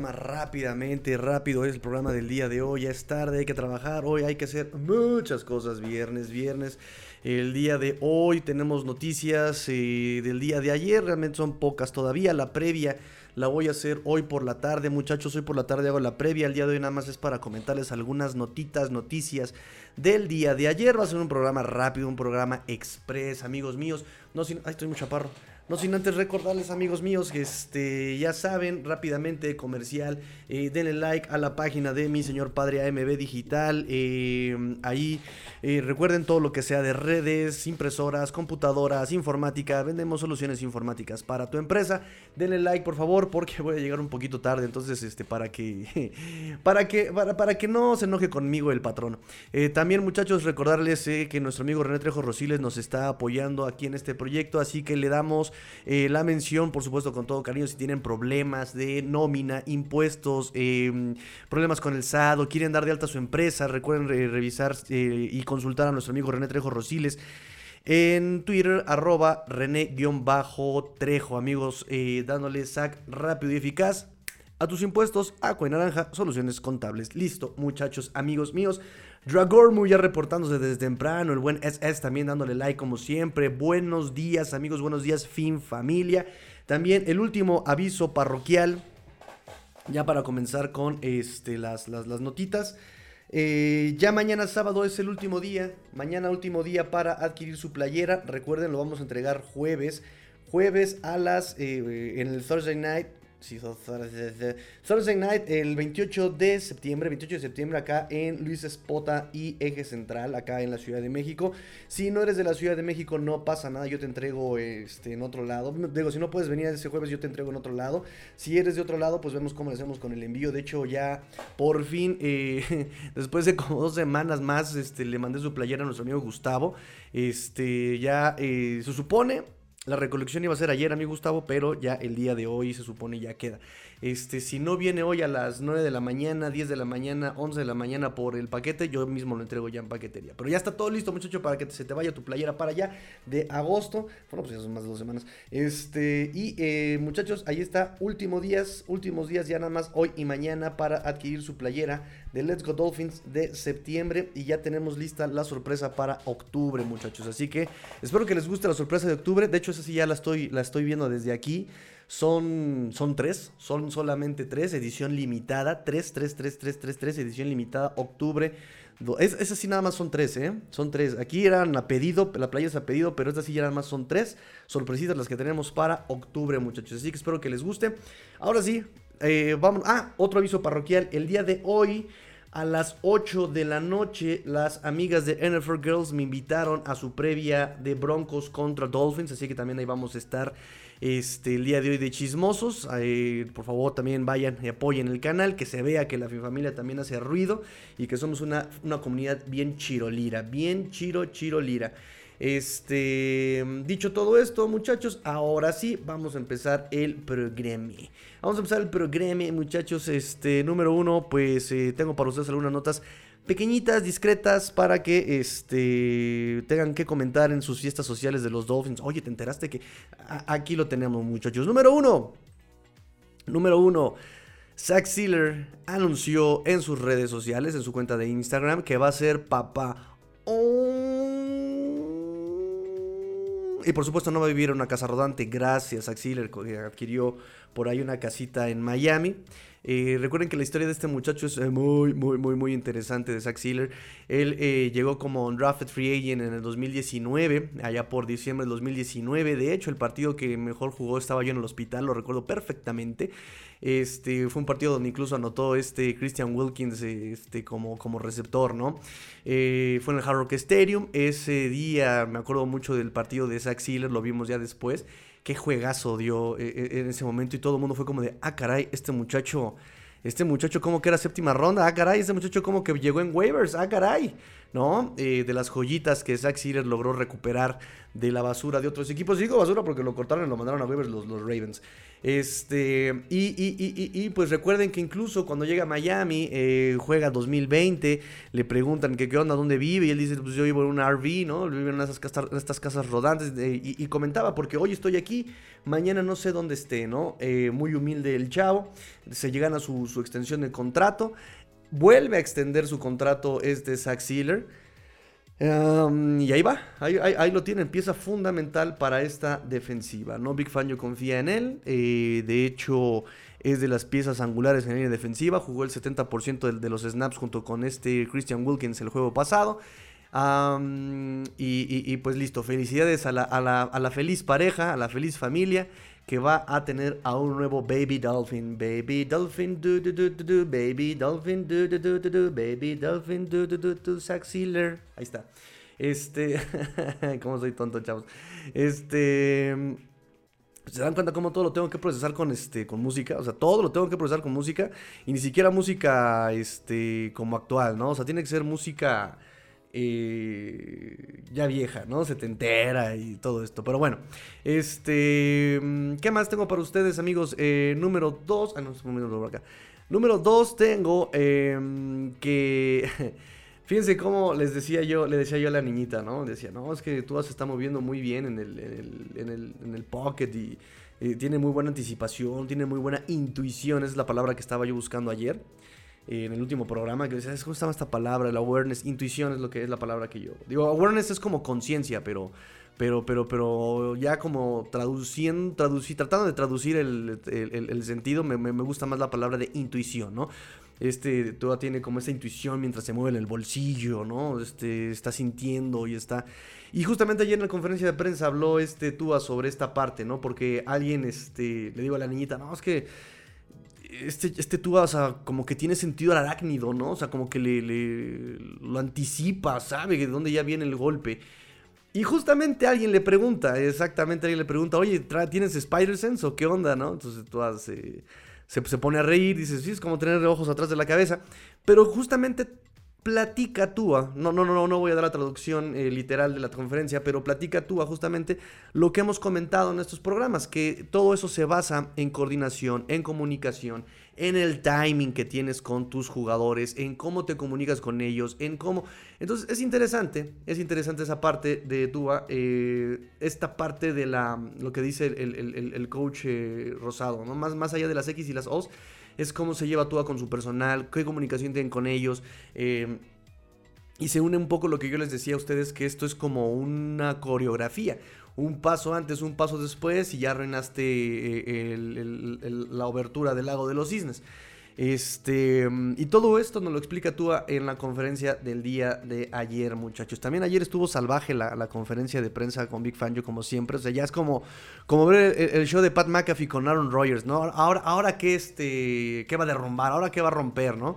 Programa rápidamente, rápido. Es el programa del día de hoy. Ya es tarde, hay que trabajar. Hoy hay que hacer muchas cosas. Viernes, viernes. El día de hoy tenemos noticias eh, del día de ayer. Realmente son pocas todavía. La previa la voy a hacer hoy por la tarde. Muchachos, hoy por la tarde hago la previa. El día de hoy nada más es para comentarles algunas notitas, noticias del día de ayer. Va a ser un programa rápido, un programa express, amigos míos. No, si, ay, estoy muy chaparro. No sin antes recordarles, amigos míos, que este, ya saben, rápidamente comercial, eh, denle like a la página de mi señor padre AMB Digital. Eh, ahí eh, recuerden todo lo que sea de redes, impresoras, computadoras, informática. Vendemos soluciones informáticas para tu empresa. Denle like, por favor, porque voy a llegar un poquito tarde. Entonces, este, para que, para que, para, para que no se enoje conmigo el patrón. también, muchachos, recordarles que nuestro amigo René Trejo Rosiles nos está apoyando aquí en este proyecto. Así que le damos eh, la mención, por supuesto, con todo cariño, si tienen problemas de nómina, impuestos, em, problemas con el SAT o quieren dar de alta su empresa, recuerden revisar eh, y consultar a nuestro amigo René Trejo Rosiles. En Twitter, arroba René-Trejo, amigos, eh, dándole sac rápido y eficaz a tus impuestos, agua y naranja, soluciones contables. Listo, muchachos, amigos míos. Dragormu ya reportándose desde temprano. El buen SS también dándole like como siempre. Buenos días, amigos. Buenos días, fin familia. También el último aviso parroquial. Ya para comenzar con este, las, las, notitas. Eh, ya mañana sábado es el último día. Mañana último día para adquirir su playera. Recuerden, lo vamos a entregar jueves. Jueves a las. Eh, en el Thursday night Sí, Thursday Night, el 28 de septiembre, 28 de septiembre acá en Luis Espota y Eje Central, acá en la Ciudad de México. Si no eres de la Ciudad de México, no pasa nada, yo te entrego este, en otro lado. Digo, si no puedes venir ese jueves, yo te entrego en otro lado. Si eres de otro lado, pues vemos cómo le hacemos con el envío. De hecho, ya por fin, eh, después de como dos semanas más, este, le mandé su playera a nuestro amigo Gustavo. Este, ya eh, se supone la recolección iba a ser ayer, amigo Gustavo, pero ya el día de hoy se supone ya queda. Este, si no viene hoy a las 9 de la mañana, 10 de la mañana, 11 de la mañana por el paquete, yo mismo lo entrego ya en paquetería. Pero ya está todo listo, muchacho, para que se te vaya tu playera para allá de agosto. Bueno, pues ya son más de dos semanas. Este, y eh, muchachos, ahí está, últimos días, últimos días ya nada más hoy y mañana para adquirir su playera de Let's Go Dolphins de septiembre. Y ya tenemos lista la sorpresa para octubre, muchachos. Así que espero que les guste la sorpresa de octubre. De hecho, esa sí ya la estoy, la estoy viendo desde aquí. Son, son tres, son solamente tres, edición limitada, tres, tres, tres, tres, tres, tres, edición limitada, octubre. Es, esas sí nada más son tres, ¿eh? Son tres. Aquí eran a pedido, la playa es a pedido, pero estas sí ya nada más son tres. Sorpresitas las que tenemos para octubre, muchachos. Así que espero que les guste. Ahora sí, eh, vamos. Ah, otro aviso parroquial. El día de hoy a las 8 de la noche, las amigas de NFL Girls me invitaron a su previa de Broncos contra Dolphins, así que también ahí vamos a estar este, el día de hoy de chismosos. por favor, también vayan y apoyen el canal, que se vea que la familia también hace ruido y que somos una, una comunidad bien chirolira, bien chiro, chirolira. Este, dicho todo esto, muchachos, ahora sí vamos a empezar el programa. Vamos a empezar el programa, muchachos. Este, número uno, pues eh, tengo para ustedes algunas notas pequeñitas, discretas, para que este, tengan que comentar en sus fiestas sociales de los Dolphins. Oye, ¿te enteraste que aquí lo tenemos, muchachos? Número uno. Número uno. Zach Sealer anunció en sus redes sociales, en su cuenta de Instagram, que va a ser papá. Y por supuesto no va a vivir en una casa rodante, gracias a Sealer, que adquirió por ahí una casita en Miami. Eh, recuerden que la historia de este muchacho es eh, muy, muy, muy, muy interesante de Zach Sealer. Él eh, llegó como undrafted free agent en el 2019, allá por diciembre del 2019. De hecho, el partido que mejor jugó estaba yo en el hospital, lo recuerdo perfectamente. Este, fue un partido donde incluso anotó este Christian Wilkins este, como, como receptor, ¿no? Fue en el Hard Rock Stadium. Ese día me acuerdo mucho del partido de Zach Sealer, lo vimos ya después. Qué juegazo dio eh, eh, en ese momento y todo el mundo fue como de, ah, caray, este muchacho este muchacho como que era séptima ronda, ah caray, este muchacho como que llegó en waivers, ah caray, ¿no? Eh, de las joyitas que Zach Sealer logró recuperar de la basura de otros equipos. digo basura porque lo cortaron y lo mandaron a waivers los, los Ravens. Este, y, y, y, y, pues recuerden que incluso cuando llega a Miami, eh, juega 2020, le preguntan que qué onda, dónde vive, y él dice, pues yo vivo en una RV, ¿no? Vive en, estas casas rodantes, y, comentaba, porque hoy estoy aquí, mañana no sé dónde esté, ¿no? Eh, muy humilde el chavo, se llegan a su, su extensión de contrato, vuelve a extender su contrato este Zach Sealer, y ahí va, ahí, lo tienen, pieza fundamental para esta defensiva. ¿no? Big Fangio confía en él, eh, de hecho es de las piezas angulares en la línea defensiva, jugó el 70% de, los snaps junto con este Christian Wilkins el juego pasado. y, pues listo, felicidades a la, a la feliz pareja, a la feliz familia que va a tener a un nuevo Baby Dolphin. Baby Dolphin, do do do do do, Baby Dolphin, do do do do do, Baby Dolphin, do do do do, Saxiler. Ahí está. Este, cómo soy tonto, chavos. Este, se dan cuenta cómo todo lo tengo que procesar con este con música, o sea, todo lo tengo que procesar con música y ni siquiera música este como actual, ¿no? O sea, tiene que ser música eh, ya vieja, ¿no? Setentera y todo esto. Pero bueno, este, mm, ¿qué más tengo para ustedes, amigos? Eh, número 2, ah, no, número acá. Número 2 tengo em, que... Fíjense cómo les decía yo, le decía yo a la niñita, ¿no? Decía, no, es que tú se está moviendo muy bien en el, en el, en el, pocket y, tiene muy buena anticipación, tiene muy buena intuición, esa es la palabra que estaba yo buscando ayer en el último programa que decía, ¿cómo estaba esta palabra? El awareness, intuición es lo que es la palabra que yo digo. Awareness es como conciencia, pero, pero, pero, pero ya como traduciendo, traducir, tratando de traducir el, el, sentido, me, me, gusta más la palabra de intuición, ¿no? Este, toda tiene como esa intuición mientras se mueve en el bolsillo, ¿no? Este, está sintiendo y está... Y justamente ayer en la conferencia de prensa habló este Tua sobre esta parte, ¿no? Porque alguien, este, le digo a la niñita, no, es que este, este o sea, como que tiene sentido arácnido, ¿no? O sea, como que le, lo anticipa, sabe de dónde ya viene el golpe. Y justamente alguien le pregunta, exactamente alguien le pregunta, oye, ¿tienes Spider-Sense o qué onda, no? Entonces Tua se, se, se, pone a reír, dice, sí, es como tener ojos atrás de la cabeza. Pero justamente platica Tua, no, no, no, no voy a dar la traducción eh, literal de la conferencia, pero platica Tua justamente lo que hemos comentado en estos programas, que todo eso se basa en coordinación, en comunicación, en el timing que tienes con tus jugadores, en cómo te comunicas con ellos, en cómo... Entonces es interesante, es interesante esa parte de Tua, eh, esta parte de la, lo que dice el, coach eh, Rosado, ¿no? más, más allá de las X y las O's es cómo se lleva todo con su personal, qué comunicación tienen con ellos. Eh, y se une un poco lo que yo les decía a ustedes, que esto es como una coreografía. Un paso antes, un paso después y ya arruinaste eh, la obertura del lago de los cisnes. Este, y todo esto nos lo explica tú en la conferencia del día de ayer, muchachos. También ayer estuvo salvaje la, conferencia de prensa con Big Fan, yo como siempre. O sea, ya es como, como ver el, show de Pat McAfee con Aaron Rodgers, ¿no? Ahora, ahora que este, ¿qué va a derrumbar, ahora qué va a romper, ¿no?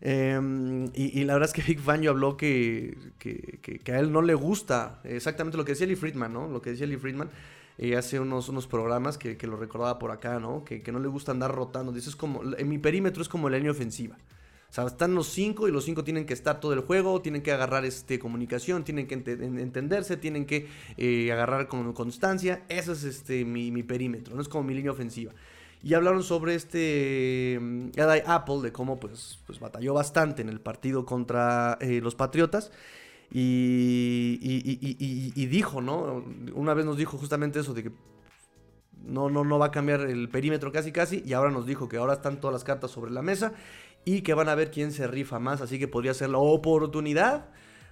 Em, y, la verdad es que Big Fan habló que, que, que, a él no le gusta exactamente lo que decía Lee Friedman, ¿no? Lo que decía Lee Friedman eh, hace unos, unos programas que, lo recordaba por acá, ¿no? Que, no le gusta andar rotando. Dice, es como, en mi perímetro es como la línea ofensiva. O sea, están los cinco y los cinco tienen que estar todo el juego, tienen que agarrar este, comunicación, tienen que entenderse, tienen que eh, agarrar con constancia. Ese es este, mi, perímetro, no es como mi línea ofensiva. Y hablaron sobre este um, Apple, de cómo pues, pues batalló bastante en el partido contra eh, los Patriotas. Y, y, dijo, ¿no? Una vez nos dijo justamente eso, de que no, no, no va a cambiar el perímetro casi casi, y ahora nos dijo que ahora están todas las cartas sobre la mesa y que van a ver quién se rifa más, así que podría ser la oportunidad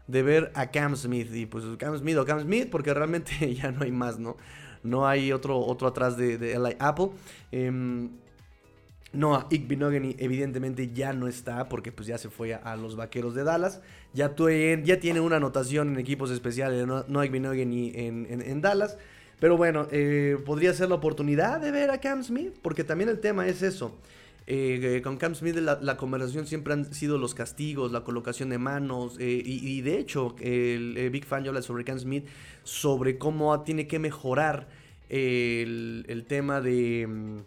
de ver a Cam Smith, y pues Cam Smith o Cam Smith, porque realmente ya no hay más, ¿no? No hay otro, otro atrás de, Apple. Eh, Noah Igbinogany evidentemente ya no está porque pues ya se fue a, los Vaqueros de Dallas. Ya, ya tiene una anotación en equipos especiales de Noah Igbinogany en, en, Dallas. Pero bueno, eh, podría ser la oportunidad de ver a Cam Smith, porque también el tema es eso. Eh, con Cam Smith la, conversación siempre han sido los castigos, la colocación de manos y, de hecho el, Big Fan ya habla sobre Cam Smith, sobre cómo tiene que mejorar el, tema de...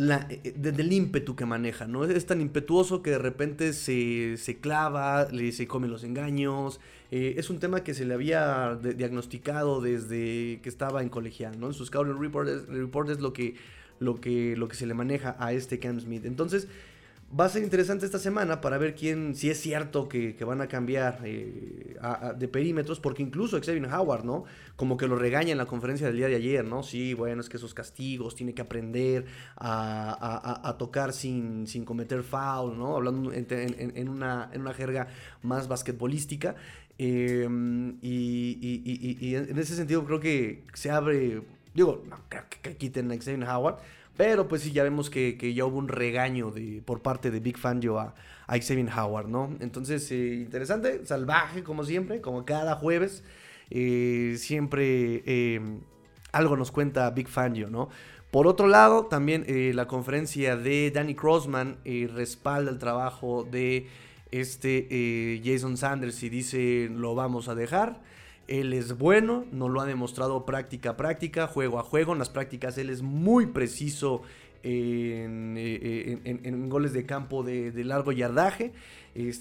Mm, la, del ímpetu que maneja, ¿no? Es tan impetuoso que de repente se, se clava, le, se come los engaños. Eh, es un tema que se le había diagnosticado desde que estaba en colegial, ¿no? En sus scouting report es lo que, lo, que, lo que se le maneja a este Cam Smith. Entonces, Va a ser interesante esta semana para ver quién, si es cierto que, van a cambiar eh, de perímetros, porque incluso Xavier Howard, ¿no? Como que lo regaña en la conferencia del día de ayer, ¿no? Sí, bueno, es que esos castigos, tiene que aprender a, tocar sin, sin, cometer foul, ¿no? Hablando en, una, en una jerga más basquetbolística. Em, y, en ese sentido creo que se abre, digo, no creo que quiten a Xavier Howard, pero pues sí, ya vemos que, ya hubo un regaño de, por parte de Big Fangio a, a Xavier Howard, ¿no? Entonces, eh, interesante, salvaje como siempre, como cada jueves. Eh, siempre em, algo nos cuenta Big Fangio, ¿no? Por otro lado, también eh, la conferencia de Danny Crossman respalda el trabajo de este Jason Sanders y dice lo vamos a dejar. Él es bueno, nos lo ha demostrado práctica a práctica, juego a juego. En las prácticas él es muy preciso en, eh, goles de campo de, largo yardaje.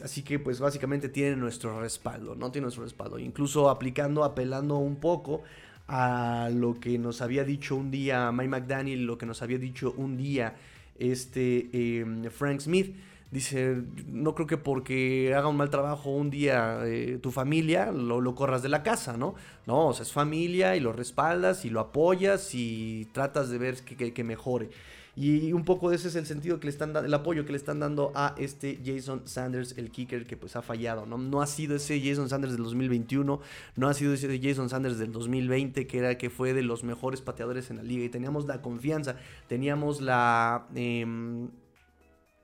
así que pues básicamente tiene nuestro respaldo, ¿no? Tiene nuestro respaldo. Incluso aplicando, apelando un poco a lo que nos había dicho un día Mike McDaniel, lo que nos había dicho un día este em, Frank Smith Dice, no creo que porque haga un mal trabajo un día eh, tu familia, lo, corras de la casa, ¿no? No, o sea, es familia y lo respaldas y lo apoyas y tratas de ver que, mejore. Y un poco de ese es el sentido que le están dando, el apoyo que le están dando a este Jason Sanders, el kicker que pues ha fallado, ¿no? No ha sido ese Jason Sanders del 2021, no ha sido ese Jason Sanders del 2020, que era que fue de los mejores pateadores en la liga y teníamos la confianza, teníamos la... Em,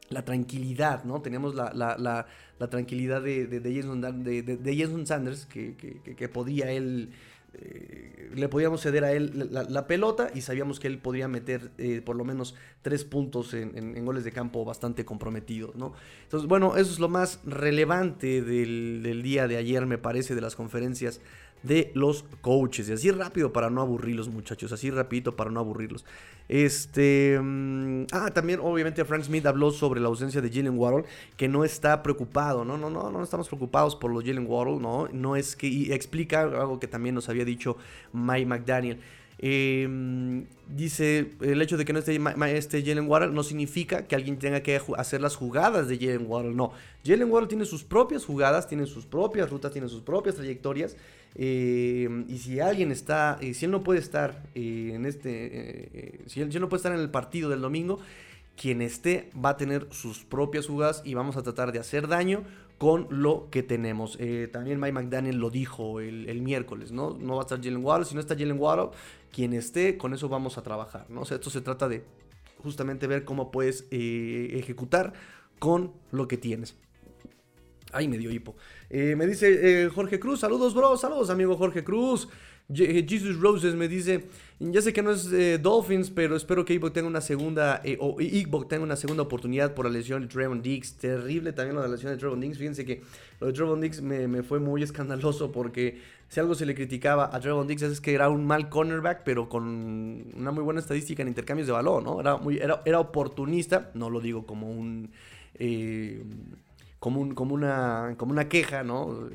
la tranquilidad, ¿no? Teníamos la, la, la, tranquilidad de, de, de, Jason, Sanders, que, que, podía él, eh, le podíamos ceder a él la, pelota y sabíamos que él podría meter eh, por lo menos tres puntos en, en, goles de campo bastante comprometidos, ¿no? Entonces, bueno, eso es lo más relevante del, del día de ayer, me parece, de las conferencias de los coaches. Y así rápido para no aburrirlos, muchachos. Así rapidito para no aburrirlos. Este. Mm, ah, también, obviamente, Frank Smith habló sobre la ausencia de Jalen Waddle, que no está preocupado. No, no, no, no estamos preocupados por los Jalen Waddle, no. No es que. Y explica algo que también nos había dicho Mike McDaniel. Em, dice, el hecho de que no esté este Jalen Waddle no significa que alguien tenga que hacer las jugadas de Jalen Waddle. No, Jalen Waddle tiene sus propias jugadas, tiene sus propias rutas, tiene sus propias trayectorias. Eh, y si alguien está, eh, si él no puede estar eh, en este, si él, no puede estar en el partido del domingo, quien esté va a tener sus propias jugadas y vamos a tratar de hacer daño con lo que tenemos. también Mike McDaniel lo dijo el, miércoles, ¿no? No va a estar Jalen Waddle, si no está Jalen Waddle, quien esté, con eso vamos a trabajar, ¿no? esto se trata de justamente ver cómo puedes ejecutar con lo que tienes. Ay, me dio hipo. Eh, me dice eh, Jorge Cruz, saludos, bro, saludos, amigo Jorge Cruz. Eh, Jesus Roses me dice, ya sé que no es Dolphins, pero espero que Igbo tenga una segunda, o Igbo tenga una segunda oportunidad por la lesión de Trevon Diggs. Terrible también la lesión de Trevon Diggs. Fíjense que lo de Trevon Diggs me, fue muy escandaloso porque si algo se le criticaba a Trevon Diggs es que era un mal cornerback, pero con una muy buena estadística en intercambios de balón, ¿no? Era, muy, era, era oportunista, no lo digo como un como, como, una, como una queja, ¿no?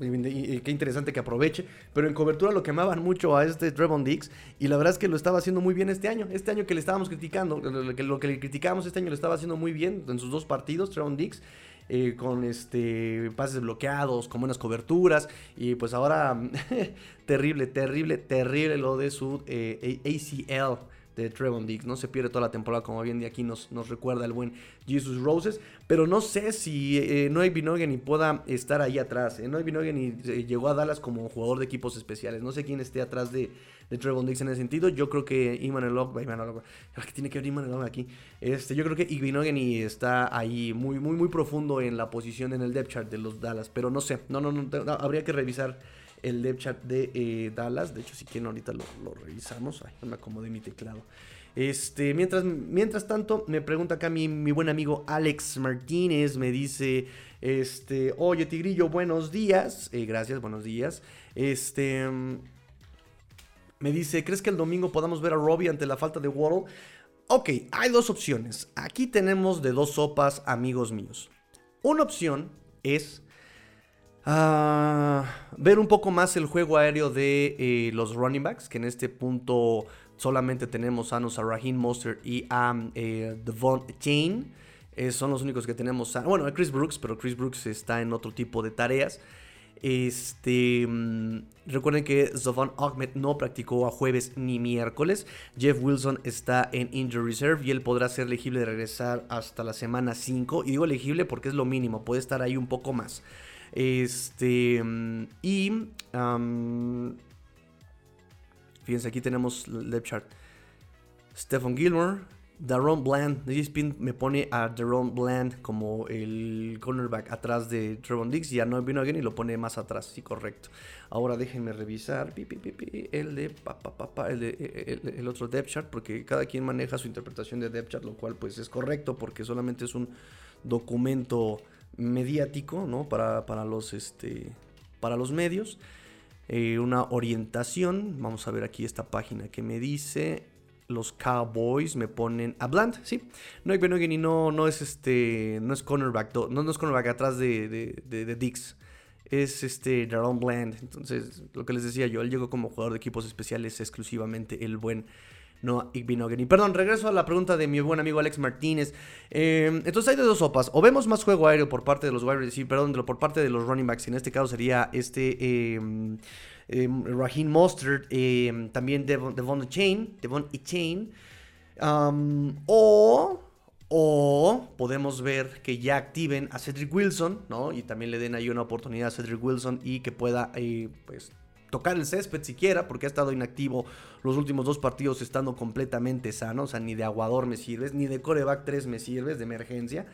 Y, qué interesante que aproveche. Pero en cobertura lo quemaban mucho a este Trevon Dix. Y la verdad es que lo estaba haciendo muy bien este año. Este año que le estábamos criticando, lo que, lo que le criticábamos este año lo estaba haciendo muy bien en sus dos partidos, Trevon Dix. Eh, con este pases bloqueados, con buenas coberturas. Y pues ahora, terrible, terrible, terrible lo de su eh, ACL de Trevon Diggs. No se pierde toda la temporada, como bien de aquí nos, nos recuerda el buen Jesus Roses. Pero no sé si eh, Noé Binogany pueda estar ahí atrás. Eh. Noé Binogany eh, llegó a Dallas como jugador de equipos especiales. No sé quién esté atrás de, de Trevon Diggs en ese sentido. Yo creo que Iman Elog, que tiene que ver Iman aquí. Este, yo creo que Binogany está ahí muy, muy, muy profundo en la posición en el depth chart de los Dallas. Pero no sé, no, no, no, habría que revisar el depth chart de eh, Dallas. De hecho, si quieren, ahorita lo, revisamos. Ay, no me acomodé mi teclado. Este, mientras, mientras tanto, me pregunta acá mi, mi buen amigo Alex Martínez, me dice, este, oye Tigrillo, buenos días, eh, gracias, buenos días, este, me dice, ¿crees que el domingo podamos ver a Robbie ante la falta de Waddle? Ok, hay dos opciones, aquí tenemos de dos sopas, amigos míos. Una opción es ah, ver un poco más el juego aéreo de eh, los running backs, que en este punto solamente tenemos a, Raheem Monster y a eh, Devon Chain. Eh, son los únicos que tenemos. A, bueno, a Chris Brooks, pero Chris Brooks está en otro tipo de tareas. Este, mm, recuerden que Zovan Ahmed no practicó a jueves ni miércoles. Jeff Wilson está en injury reserve y él podrá ser elegible de regresar hasta la semana 5. Y digo elegible porque es lo mínimo, puede estar ahí un poco más. Este, y Fíjense, aquí tenemos el depth chart. Stephen Gilmore, Daron Bland. Spin me pone a Daron Bland como el cornerback atrás de Trevon Diggs. Y a no vino alguien y lo pone más atrás. Sí, correcto. Ahora déjenme revisar el de, el, el, otro depth chart. Porque cada quien maneja su interpretación de depth chart. Lo cual pues es correcto porque solamente es un documento mediático, ¿no? Para, para los, este, para los medios. Eh, una orientación. Vamos a ver aquí esta página que me dice. Los Cowboys me ponen a Bland, sí. No hay y no, no es este. No es cornerback. No, no es cornerback atrás de, de, de, Dix. Es este Daron Bland. Entonces, lo que les decía yo, él llegó como jugador de equipos especiales exclusivamente el buen no Y Perdón, regreso a la pregunta de mi buen amigo Alex Martínez. Em, entonces hay de dos sopas. O vemos más juego aéreo por parte de los wide receivers, perdón, por parte de los running backs. En este caso sería este eh, Raheem Mostert, también Devon, Devon Chain, Devon Chain. o o podemos ver que ya activen a Cedric Wilson, ¿no? Y también le den ahí una oportunidad a Cedric Wilson y que pueda, eh, pues, tocar el césped siquiera, porque ha estado inactivo los últimos dos partidos estando completamente sano, o sea, ni de aguador me sirves, ni de coreback 3 me sirves de emergencia.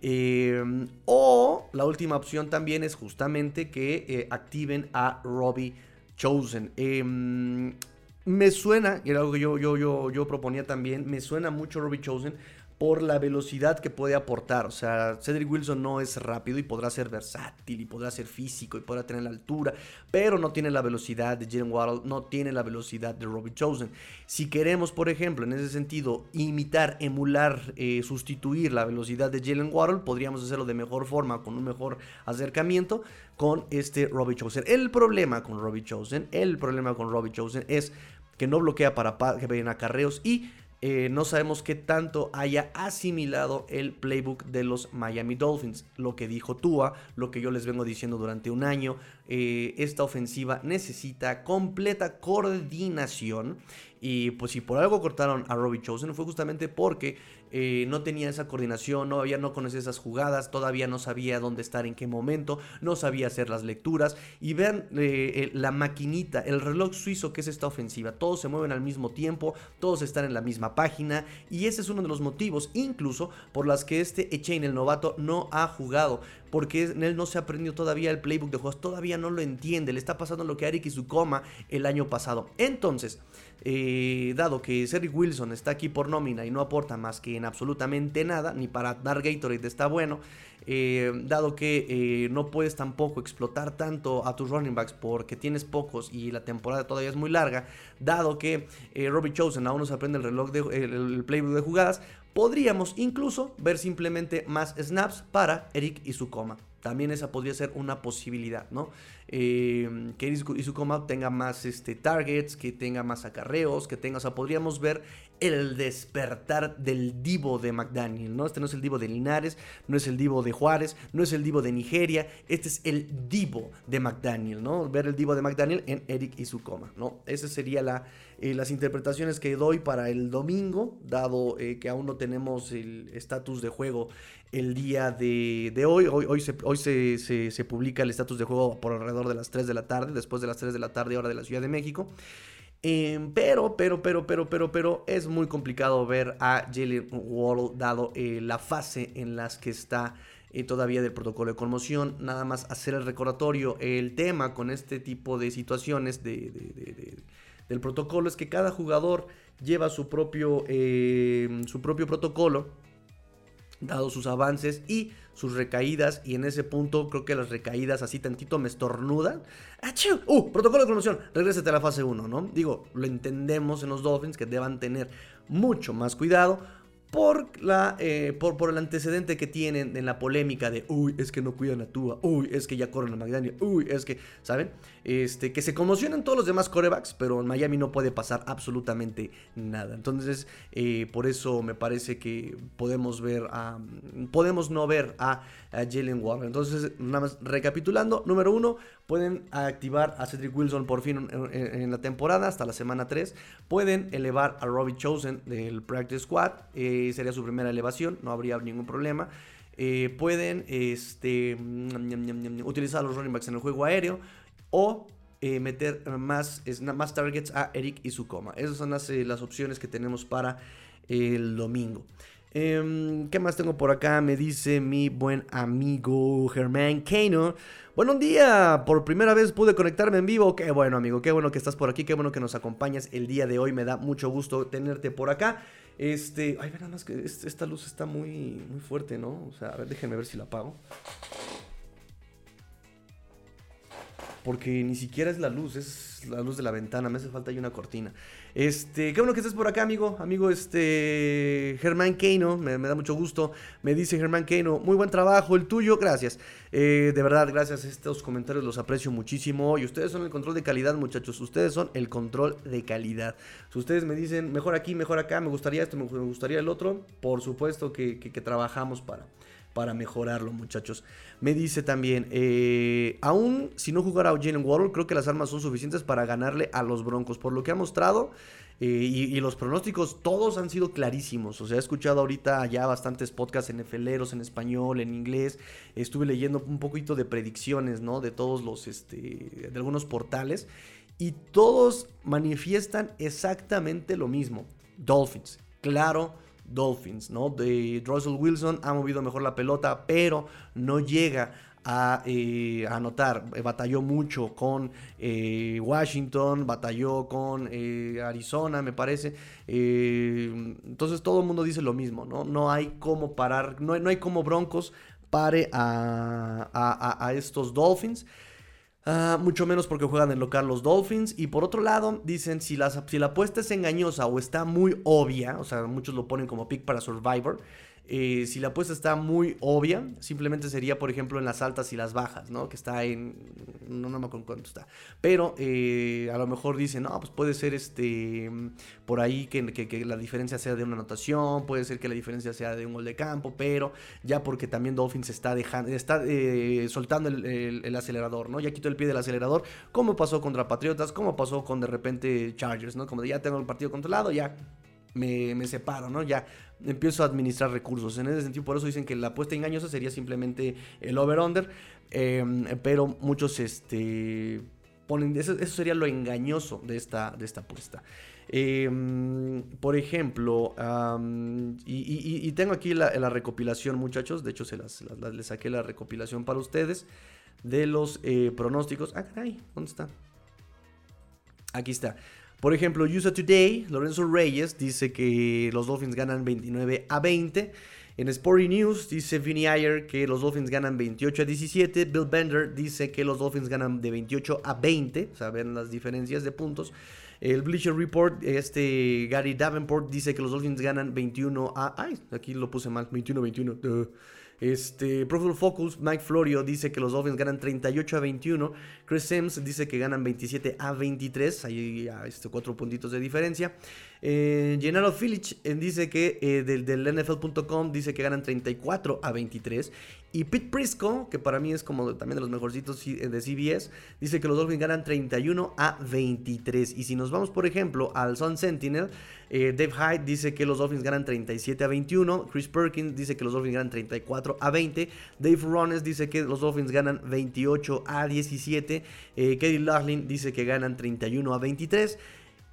Eh, o la última opción también es justamente que eh, activen a Robbie Chosen. Em, me suena, y era algo que yo, yo, yo, yo proponía también, me suena mucho Robbie Chosen por la velocidad que puede aportar. O sea, Cedric Wilson no es rápido y podrá ser versátil y podrá ser físico y podrá tener la altura, pero no tiene la velocidad de Jalen Waddle, no tiene la velocidad de Robbie Chosen. Si queremos, por ejemplo, en ese sentido, imitar, emular, eh, sustituir la velocidad de Jalen Waddle, podríamos hacerlo de mejor forma, con un mejor acercamiento con este Robbie Chosen. El problema con Robbie Chosen, el problema con Robbie Chosen es que no bloquea para que vayan acarreos y eh, no sabemos qué tanto haya asimilado el playbook de los Miami Dolphins. Lo que dijo Tua, lo que yo les vengo diciendo durante un año, eh, esta ofensiva necesita completa coordinación. Y pues si por algo cortaron a Robbie Chosen fue justamente porque eh, no tenía esa coordinación, no, había, no conocía esas jugadas, todavía no sabía dónde estar, en qué momento, no sabía hacer las lecturas. Y vean eh, la maquinita, el reloj suizo que es esta ofensiva. Todos se mueven al mismo tiempo, todos están en la misma página. Y ese es uno de los motivos, incluso por las que este Echain, el novato, no ha jugado porque él no se ha aprendido todavía el playbook de juegos, todavía no lo entiende, le está pasando lo que a Eric Izukoma el año pasado. Entonces, eh, dado que Cedric Wilson está aquí por nómina y no aporta más que en absolutamente nada, ni para dar Gatorade está bueno, eh, dado que eh, no puedes tampoco explotar tanto a tus running backs porque tienes pocos y la temporada todavía es muy larga, dado que Robbie Chosen aún no se aprende el reloj de, el, playbook de jugadas, podríamos incluso ver simplemente más snaps para Eric y su coma. También esa podría ser una posibilidad, ¿no? Eh, que Izukoma tenga más este, targets, que tenga más acarreos, que tenga, o sea, podríamos ver el despertar del divo de McDaniel, ¿no? Este no es el divo de Linares, no es el divo de Juárez, no es el divo de Nigeria, este es el divo de McDaniel, ¿no? Ver el divo de McDaniel en Eric Izukoma, ¿no? Esa sería la, eh, las interpretaciones que doy para el domingo, dado eh, que aún no tenemos el estatus de juego el día de, hoy. Hoy, hoy, se, hoy se, se publica el estatus de juego por alrededor de las 3 de la tarde, después de las 3 de la tarde hora de la Ciudad de México. Em, pero, pero, pero, pero, pero, pero es muy complicado ver a Jalen Waddle dado eh, la fase en las que está todavía del protocolo de conmoción. Nada más hacer el recordatorio. El tema con este tipo de situaciones del protocolo es que cada jugador lleva su propio, eh, su propio protocolo, dado sus avances y sus recaídas. Y en ese punto creo que las recaídas así tantito me estornudan. ¡Uh! Protocolo de conmoción. Regrésate a la fase 1, ¿no? Digo, lo entendemos en los Dolphins que deban tener mucho más cuidado por, la, eh, por, por, el antecedente que tienen en la polémica de, uy, es que no cuidan a Tua, uy, es que ya corren a McDaniel, uy, es que, ¿saben? Este, que se conmocionan todos los demás corebacks, pero en Miami no puede pasar absolutamente nada. Entonces, eh, por eso me parece que podemos ver a, podemos no ver a, Jalen Warren. Entonces, nada más recapitulando, número uno, pueden activar a Cedric Wilson por fin en, la temporada, hasta la semana 3. Pueden elevar a Robbie Chosen del Practice Squad. Eh, sería su primera elevación, no habría ningún problema. Eh, pueden este, utilizar los running backs en el juego aéreo o eh, meter más, más targets a Eric y su coma. Esas son las, las opciones que tenemos para el domingo. Em, ¿Qué más tengo por acá? Me dice mi buen amigo Germán Kano. Buen día, por primera vez pude conectarme en vivo. Qué bueno, amigo, qué bueno que estás por aquí, qué bueno que nos acompañas el día de hoy. Me da mucho gusto tenerte por acá. Este, ay, nada más que esta luz está muy, muy fuerte, ¿no? O sea, a ver, déjenme ver si la apago. Porque ni siquiera es la luz, es la luz de la ventana, me hace falta ahí una cortina. Este, qué bueno que estés por acá, amigo. Amigo, este, Germán Keino, me, da mucho gusto. Me dice Germán Keino, muy buen trabajo, el tuyo, gracias. Eh, de verdad, gracias. Estos comentarios los aprecio muchísimo. Y ustedes son el control de calidad, muchachos. Ustedes son el control de calidad. Si ustedes me dicen, mejor aquí, mejor acá, me gustaría esto, me gustaría el otro, por supuesto que trabajamos para para mejorarlo, muchachos. Me dice también, eh, aún si no jugara Jalen Waddle, creo que las armas son suficientes para ganarle a los Broncos. Por lo que ha mostrado eh, y, los pronósticos, todos han sido clarísimos. O sea, he escuchado ahorita ya bastantes podcasts en FLeros, en español, en inglés. Estuve leyendo un poquito de predicciones, ¿no? De todos los, este, de algunos portales. Y todos manifiestan exactamente lo mismo. Dolphins, claro Dolphins, ¿no? De Russell Wilson ha movido mejor la pelota, pero no llega a, eh, anotar. Eh, batalló mucho con eh, Washington, batalló con Arizona, me parece. entonces todo el mundo dice lo mismo, ¿no? No hay cómo parar, no, no hay como Broncos pare a estos Dolphins. Ah, mucho menos porque juegan en local los Dolphins. Y por otro lado, dicen, si, si la apuesta es engañosa o está muy obvia, o sea, muchos lo ponen como pick para Survivor, eh, si la apuesta está muy obvia, simplemente sería, por ejemplo, en las altas y las bajas, ¿no? Que está en. No, no me acuerdo cuánto está. Pero eh, a lo mejor dicen, no, pues puede ser este. Por ahí que, la diferencia sea de una anotación, puede ser que la diferencia sea de un gol de campo, pero ya porque también Dolphins está dejando, está eh, soltando el, acelerador, ¿no? Ya quitó el pie del acelerador, como pasó contra Patriotas, como pasó con de repente Chargers, ¿no? Como de ya tengo el partido controlado, ya me, separo, ¿no? Ya empiezo a administrar recursos. En ese sentido, por eso dicen que la apuesta engañosa sería simplemente el over-under, em, pero muchos este, ponen, eso, sería lo engañoso de esta, de esta apuesta. Em, por ejemplo, y, tengo aquí la, recopilación, muchachos, de hecho se las, les saqué la recopilación para ustedes de los eh, pronósticos. Ah, caray, ¿dónde está? Aquí está. Por ejemplo, USA Today, Lorenzo Reyes dice que los Dolphins ganan 29 a 20. En Sporting News dice Vinny Ayer que los Dolphins ganan 28 a 17. Bill Bender dice que los Dolphins ganan de 28 a 20. O sea, ven las diferencias de puntos. El Bleacher Report, este Gary Davenport dice que los Dolphins ganan 21 a... Ay, aquí lo puse mal, 21-21. Este, Pro Focus, Mike Florio dice que los Dolphins ganan 38 a 21. Chris Sims dice que ganan 27 a 23. Hay este, cuatro puntitos de diferencia. Eh, Gennaro eh, dice que eh, del, NFL.com dice que ganan 34 a 23. Y Pete Prisco, que para mí es como también de los mejorcitos eh, de CBS, dice que los Dolphins ganan 31 a 23. Y si nos vamos, por ejemplo, al Sun Sentinel, Dave Hyde dice que los Dolphins ganan 37 a 21. Chris Perkins dice que los Dolphins ganan 34 a 20. Dave Rones dice que los Dolphins ganan 28 a 17. Eh, Katie Laughlin dice que ganan 31 a 23.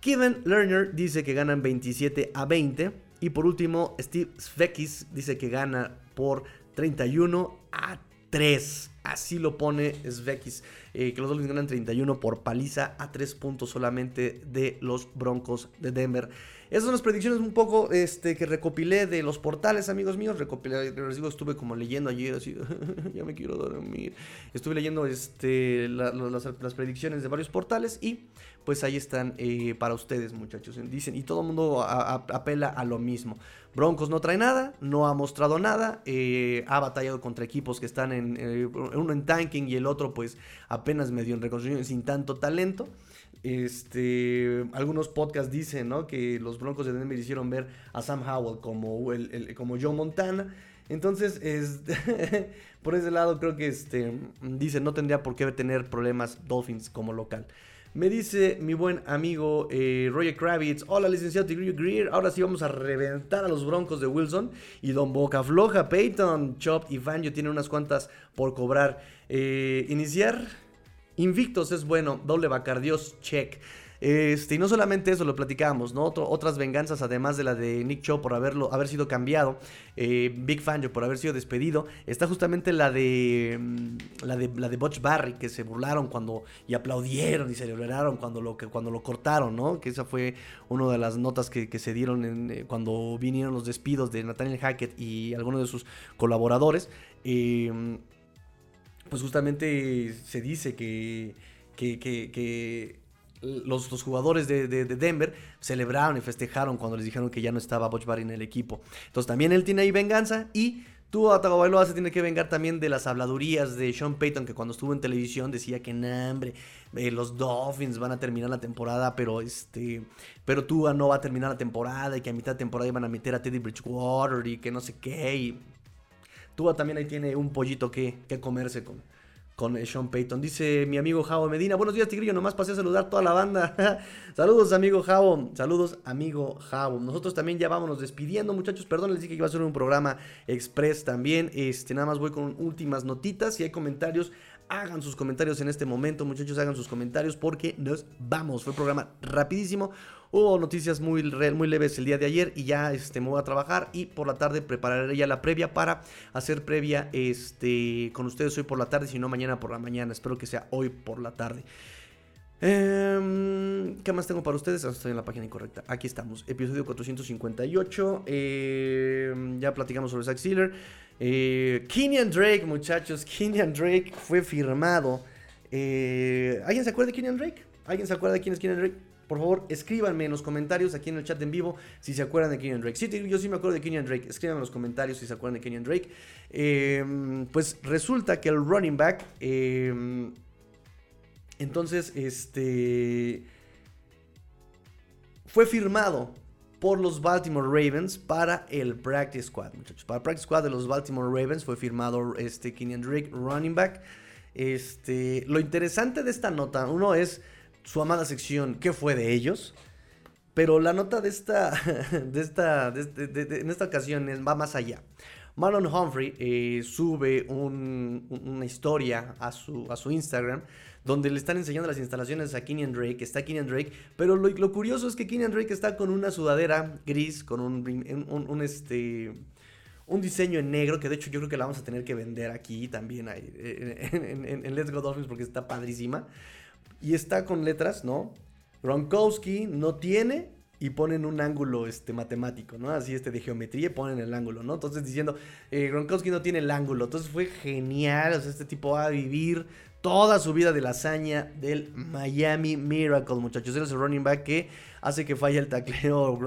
Kevin Lerner dice que ganan 27 a 20. Y por último, Steve Svekis dice que gana por 31 a 3. Así lo pone Svekis, eh, que los Dolphins ganan 31 por paliza a 3 puntos solamente de los Broncos de Denver. Esas son las predicciones un poco este, que recopilé de los portales, amigos míos. Recopilé, estuve como leyendo ayer, así, ya me quiero dormir. Estuve leyendo este, las, predicciones de varios portales y pues ahí están eh, para ustedes, muchachos. Dicen, y todo el mundo apela a lo mismo. Broncos no trae nada, no ha mostrado nada, eh, ha batallado contra equipos que están en, eh, uno en tanking y el otro pues apenas medio en reconstrucción sin tanto talento. Este, algunos podcasts dicen, ¿no? Que los Broncos de Denver hicieron ver a Sam Howell como, el, como Joe Montana. Entonces, es, por ese lado creo que este, dice, no tendría por qué tener problemas Dolphins como local. Me dice mi buen amigo eh, Roger Kravitz, hola licenciado Tigrillo Greer, ahora sí vamos a reventar a los Broncos de Wilson y Don Boca Floja, Peyton, Chop y Fangio tienen unas cuantas por cobrar. Eh, iniciar Invictos es bueno, doble Bacardios, check. Este, y no solamente eso, lo platicábamos, ¿no? otras venganzas, además de la de Nick Cho por haberlo, haber sido cambiado, eh, Big Fangio por haber sido despedido, está justamente la de, mm, la de la de Butch Barry, que se burlaron cuando y aplaudieron y celebraron cuando lo, cuando lo cortaron, ¿no? Que esa fue una de las notas que, se dieron eh, cuando vinieron los despidos de Nathaniel Hackett y algunos de sus colaboradores. Eh, pues justamente se dice que, que, los, jugadores de, Denver celebraron y festejaron cuando les dijeron que ya no estaba Butch Barry en el equipo. Entonces también él tiene ahí venganza y tú, Tagovailoa, se tiene que vengar también de las habladurías de Sean Payton, que cuando estuvo en televisión decía que, nah, hombre, eh, los Dolphins van a terminar la temporada, pero este, pero Tua no va a terminar la temporada y que a mitad de temporada iban a meter a Teddy Bridgewater y que no sé qué. Y Tua también ahí tiene un pollito que, que comerse con, con Sean Payton. Dice mi amigo Javo Medina, buenos días Tigrillo, nomás pasé a saludar toda la banda. Saludos amigo Javo, saludos amigo Javo. Nosotros también ya vámonos despidiendo muchachos, perdón, les dije que iba a ser un programa express también. Este, nada más voy con últimas notitas, si hay comentarios, hagan sus comentarios en este momento muchachos, hagan sus comentarios porque nos vamos. Fue un programa rapidísimo. Hubo noticias muy, muy leves el día de ayer y ya este, me voy a trabajar y por la tarde prepararé ya la previa para hacer previa este, con ustedes hoy por la tarde, si no mañana por la mañana. Espero que sea hoy por la tarde. Em, ¿Qué más tengo para ustedes? Ah, estoy en la página incorrecta. Aquí estamos. Episodio 458. Em, ya platicamos sobre Zack Sealer. Eh, Kenyan Drake, muchachos. Kenyan Drake fue firmado. Eh, ¿Alguien se acuerda de Kenyan Drake? ¿Alguien se acuerda de quién es Kenyan Drake? Por favor, escríbanme en los comentarios aquí en el chat en vivo si se acuerdan de Kenyan Drake. Sí, yo sí me acuerdo de Kenyan Drake. Escríbanme en los comentarios si se acuerdan de Kenyan Drake. Em, pues resulta que el running back. Entonces, este. Fue firmado por los Baltimore Ravens para el Practice Squad, muchachos. Para el Practice Squad de los Baltimore Ravens fue firmado este Drake, running back. Este, lo interesante de esta nota, uno es su amada sección ¿Qué fue de ellos? Pero la nota de esta, de esta, de, en esta ocasión va más allá. Marlon Humphrey eh, sube una historia a su, a su Instagram donde le están enseñando las instalaciones a Kenyan Drake, está Kenyan Drake, pero lo, curioso es que Kenyan Drake está con una sudadera gris, con un, este, un diseño en negro, que de hecho yo creo que la vamos a tener que vender aquí también en, en Let's Go Dolphins porque está padrísima y está con letras, ¿no? Gronkowski no tiene y ponen un ángulo este, matemático, ¿no? Así este de geometría y ponen el ángulo, ¿no? Entonces diciendo, eh, Gronkowski no tiene el ángulo. Entonces fue genial, este tipo va a vivir toda su vida de la hazaña del Miami Miracle, muchachos. Él es el running back que hace que falle el tacleo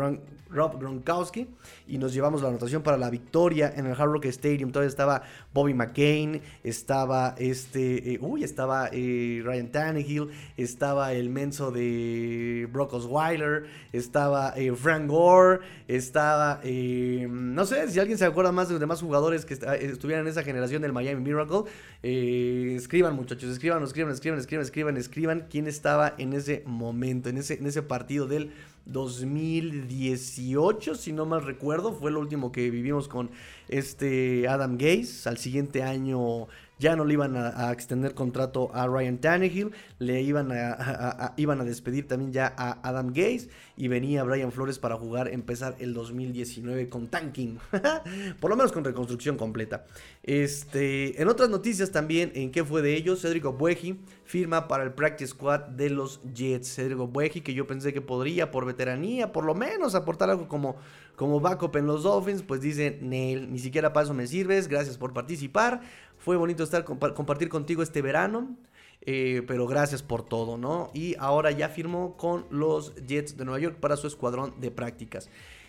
Rob Gronkowski y nos llevamos la anotación para la victoria en el Hard Rock Stadium. Todavía estaba Bobby McCain, estaba este, eh, uy, estaba eh, Ryan Tannehill, estaba el menso de Brock Osweiler, estaba eh, Frank Gore, estaba, no sé si alguien se acuerda más de los demás jugadores que estuvieran en esa generación del Miami Miracle. escriban muchachos, escriban, escriban, escriban, escriban, escriban, escriban quién estaba en ese momento, en ese, en ese partido del 2018, si no mal recuerdo, fue lo último que vivimos con este Adam Gaze. Al siguiente año ya no le iban a, extender contrato a Ryan Tannehill, le iban a, iban a despedir también ya a Adam Gaze y venía Brian Flores para jugar, empezar el 2019 con tanking, por lo menos con reconstrucción completa. Este, en otras noticias también, ¿en qué fue de ellos? Cedric Obueji firma para el practice squad de los Jets. Cedric Obueji que yo pensé que podría por veteranía, por lo menos aportar algo como como backup en los Dolphins, pues dice, Neil, ni siquiera para eso me sirves, gracias por participar. Fue bonito estar compartir contigo este verano. Eh, pero gracias por todo, ¿no? Y ahora ya firmó con los Jets de Nueva York para su escuadrón de prácticas.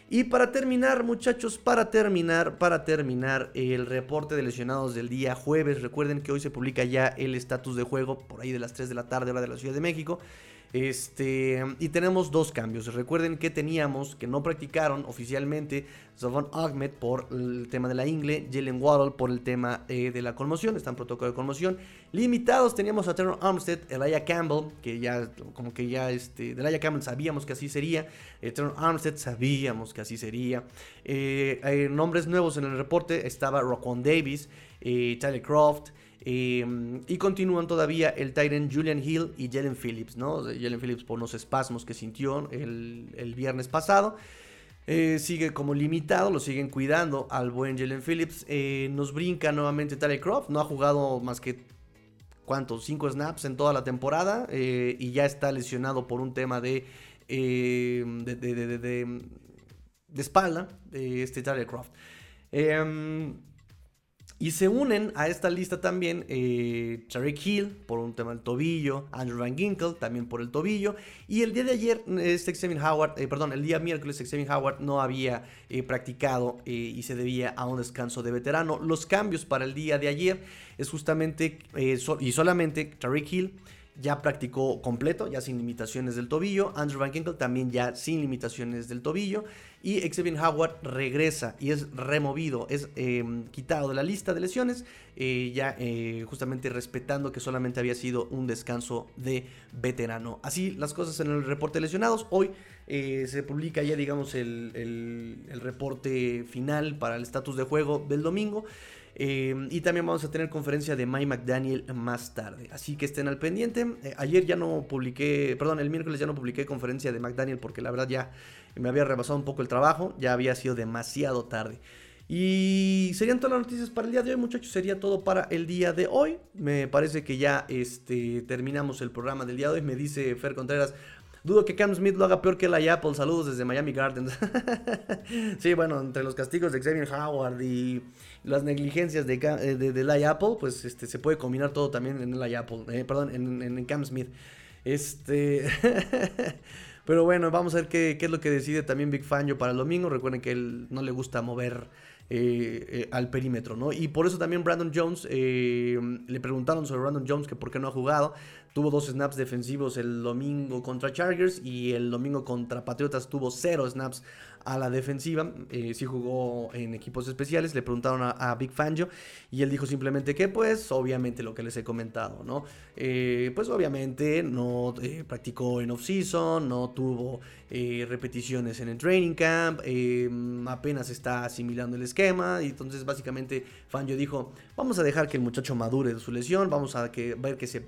Y para terminar, muchachos, para terminar, para terminar el reporte de lesionados del día jueves. Recuerden que hoy se publica ya el estatus de juego por ahí de las 3 de la tarde, hora de la Ciudad de México. Este, y tenemos dos cambios. Recuerden que teníamos que no practicaron oficialmente Zavon Ahmed por el tema de la ingle, Jalen Waddle por el tema eh, de la conmoción, está en protocolo de conmoción. Limitados teníamos a Terrell Armstead, Elijah Campbell, que ya, como que ya, este, de Campbell sabíamos que así sería, eh, Armstead sabíamos que así sería. Eh, nombres nuevos en el reporte estaba Roquan Davis, Tyler Croft. Em, y continúan todavía el Titan Julian Hill y Jalen Phillips, ¿no? Jalen Phillips por los espasmos que sintió el, viernes pasado. Eh, sigue como limitado, lo siguen cuidando al buen Jalen Phillips. Eh, nos brinca nuevamente Tyler Croft, no ha jugado más que ¿cuántos? Cinco snaps en toda la temporada eh, y ya está lesionado por un tema de, de, de, de, espalda, este Tyler Croft. Y se unen a esta lista también eh, Hill por un tema del tobillo, Andrew Van Ginkle también por el tobillo. Y el día de ayer, este Xavier Howard, eh, perdón, el día miércoles Xavier Howard no había eh, practicado eh, y se debía a un descanso de veterano. Los cambios para el día de ayer es justamente y solamente Tariq Hill ya practicó completo, ya sin limitaciones del tobillo. Andrew Van Ginkle también ya sin limitaciones del tobillo. Y Xavier Howard regresa y es removido, es em, quitado de la lista de lesiones, eh, ya eh, justamente respetando que solamente había sido un descanso de veterano. Así las cosas en el reporte de lesionados. Hoy eh, se publica ya, digamos, el, el reporte final para el estatus de juego del domingo. Em, y también vamos a tener conferencia de Mike McDaniel más tarde. Así que estén al pendiente. Eh, ayer ya no publiqué, perdón, el miércoles ya no publiqué conferencia de McDaniel porque la verdad ya me había rebasado un poco el trabajo. Ya había sido demasiado tarde. Y serían todas las noticias para el día de hoy, muchachos. Sería todo para el día de hoy. Me parece que ya este, terminamos el programa del día de hoy. Me dice Fer Contreras. Dudo que Cam Smith lo haga peor que la Apple. Saludos desde Miami Gardens. sí, bueno, entre los castigos de Xavier Howard y las negligencias de, eh, de, de Apple, pues este, se puede combinar todo también en el Apple, eh, perdón, en, en, Cam Smith. Este. Pero bueno, vamos a ver qué, qué, es lo que decide también Big Fangio para el domingo. Recuerden que él no le gusta mover eh, al perímetro, ¿no? Y por eso también Brandon Jones, le preguntaron sobre Brandon Jones que por qué no ha jugado. Tuvo dos snaps defensivos el domingo contra Chargers y el domingo contra Patriotas tuvo cero snaps a la defensiva. Eh, sí jugó en equipos especiales. Le preguntaron a, Big Fangio y él dijo simplemente que, pues, obviamente lo que les he comentado, ¿no? Eh, pues, obviamente no eh, practicó en off-season, no tuvo repeticiones en el training camp, apenas está asimilando el esquema. Y entonces, básicamente, Fangio dijo: Vamos a dejar que el muchacho madure de su lesión, vamos a que, ver que se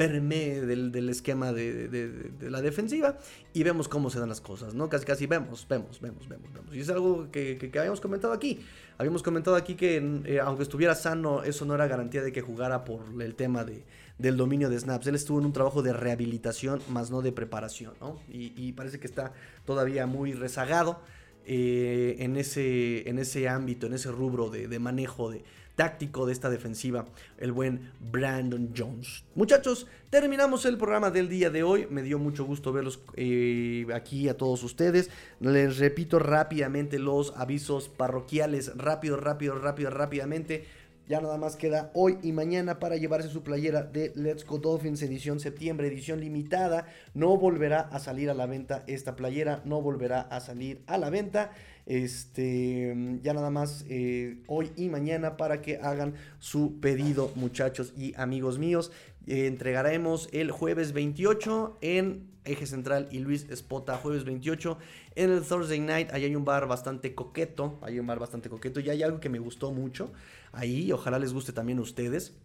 permee del, esquema de, la defensiva y vemos cómo se dan las cosas, ¿no? Casi, casi vemos, vemos, vemos, vemos, vemos. Y es algo que, habíamos comentado aquí. Habíamos comentado aquí que eh, aunque estuviera sano, eso no era garantía de que jugara por el tema de, del dominio de snaps. Él estuvo en un trabajo de rehabilitación, más no de preparación, ¿no? Y, parece que está todavía muy rezagado. Eh, en, ese, en ese ámbito, en ese rubro de manejo de, táctico de esta defensiva, el buen Brandon Jones. Muchachos, terminamos el programa del día de hoy. Me dio mucho gusto verlos eh, aquí a todos ustedes. Les repito rápidamente los avisos parroquiales. Rápido, rápido, rápido, rápidamente. Ya nada más queda hoy y mañana para llevarse su playera de Let's Go Dolphins edición septiembre, edición limitada. No volverá a salir a la venta esta playera, no volverá a salir a la venta. Este, ya nada más eh, hoy y mañana para que hagan su pedido, muchachos y amigos míos. entregaremos el jueves 28 en Eje Central y Luis Espota, jueves 28 en el Thursday Night. Ahí hay un bar bastante coqueto, hay un bar bastante coqueto y hay algo que me gustó mucho ahí, ojalá les guste también a ustedes.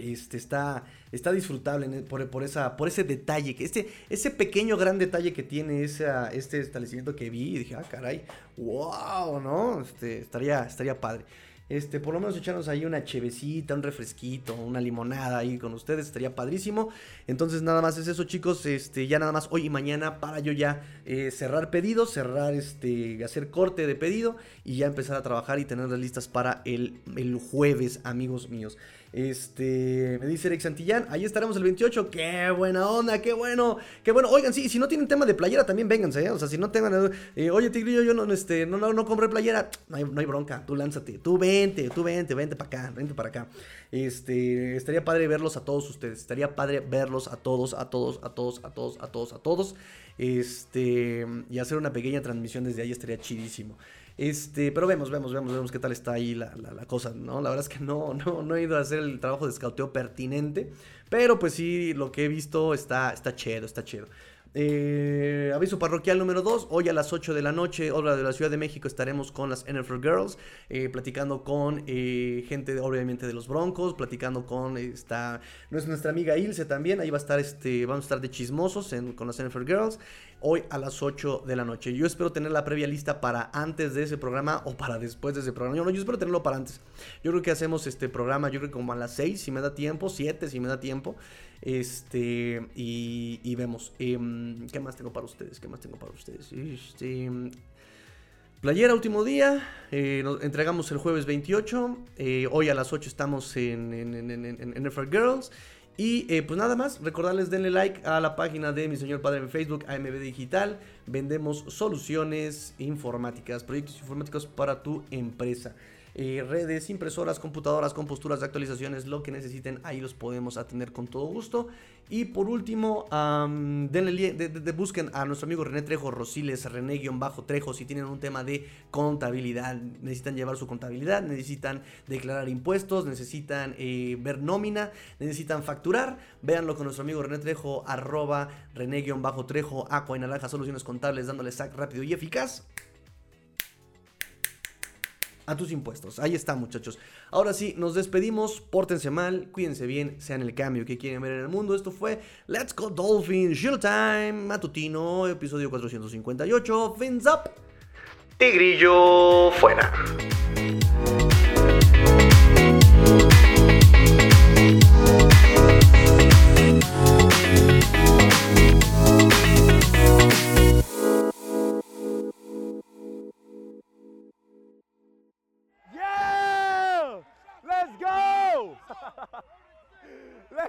Este, está, está disfrutable por, esa, por ese detalle, que este, ese pequeño gran detalle que tiene esa, este establecimiento que vi, y dije, ah, caray, wow, ¿no? Este, estaría, estaría padre. Este, por lo menos echarnos ahí una chevecita, un refresquito, una limonada ahí con ustedes, estaría padrísimo. Entonces nada más es eso chicos, este, ya nada más hoy y mañana para yo ya eh, cerrar pedidos, cerrar este, hacer corte de pedido y ya empezar a trabajar y tenerlas listas para el, el jueves, amigos míos. Este, me dice Eric Santillán, ahí estaremos el 28. Qué buena onda, qué bueno, qué bueno. Oigan, sí, si no tienen tema de playera, también vénganse, ¿eh? O sea, si no tengan, eh, oye, Tigrillo, yo no, este, no, no, no compré playera, no hay, no hay, bronca, tú lánzate, tú vente, tú vente, vente para acá, vente para acá. Este, estaría padre verlos a todos ustedes, estaría padre verlos a todos, a todos, a todos, a todos, a todos, a todos. Este, y hacer una pequeña transmisión desde ahí estaría chidísimo. Este, pero vemos, vemos, vemos, vemos qué tal está ahí la, cosa, ¿no? La verdad es que no, no, no he ido a hacer el trabajo de escauteo pertinente. Pero pues sí, lo que he visto está, está chido, está chido. Eh, aviso parroquial número 2. Hoy a las 8 de la noche, obra de la Ciudad de México, estaremos con las NFL Girls, eh, platicando con eh, gente, obviamente, de los Broncos, platicando con esta, nuestra amiga Ilse también. Ahí va a estar, este, vamos a estar de chismosos con las NFL Girls. Hoy a las 8 de la noche. Yo espero tener la previa lista para antes de ese programa o para después de ese programa. Yo no, yo espero tenerlo para antes. Yo creo que hacemos este programa, yo creo que como a las 6 si me da tiempo, 7 si me da tiempo. Este, y, vemos. Em, ¿Qué más tengo para ustedes? ¿Qué más tengo para ustedes? Este, playera, último día. Eh, nos entregamos el jueves 28. Eh, hoy a las 8 estamos en, en, Girls. Y eh, pues nada más, recordarles denle like a la página de mi señor padre en Facebook, AMB Digital. Vendemos soluciones informáticas, proyectos informáticos para tu empresa. Eh, redes, impresoras, computadoras, composturas de actualizaciones, lo que necesiten, ahí los podemos atender con todo gusto. Y por último, denle, de, busquen a nuestro amigo René Trejo Rosiles, René-Trejo, si tienen un tema de contabilidad, necesitan llevar su contabilidad, necesitan declarar impuestos, necesitan eh, ver nómina, necesitan facturar, véanlo con nuestro amigo René Trejo, arroba René-Trejo, Aqua y Naranja Soluciones Contables, dándole sac rápido y eficaz a tus impuestos. Ahí está, muchachos. Ahora sí, nos despedimos. Pórtense mal, cuídense bien, sean el cambio que quieren ver en el mundo. Esto fue Let's Go Dolphins, Time matutino, episodio 458. Fins up. Tigrillo fuera.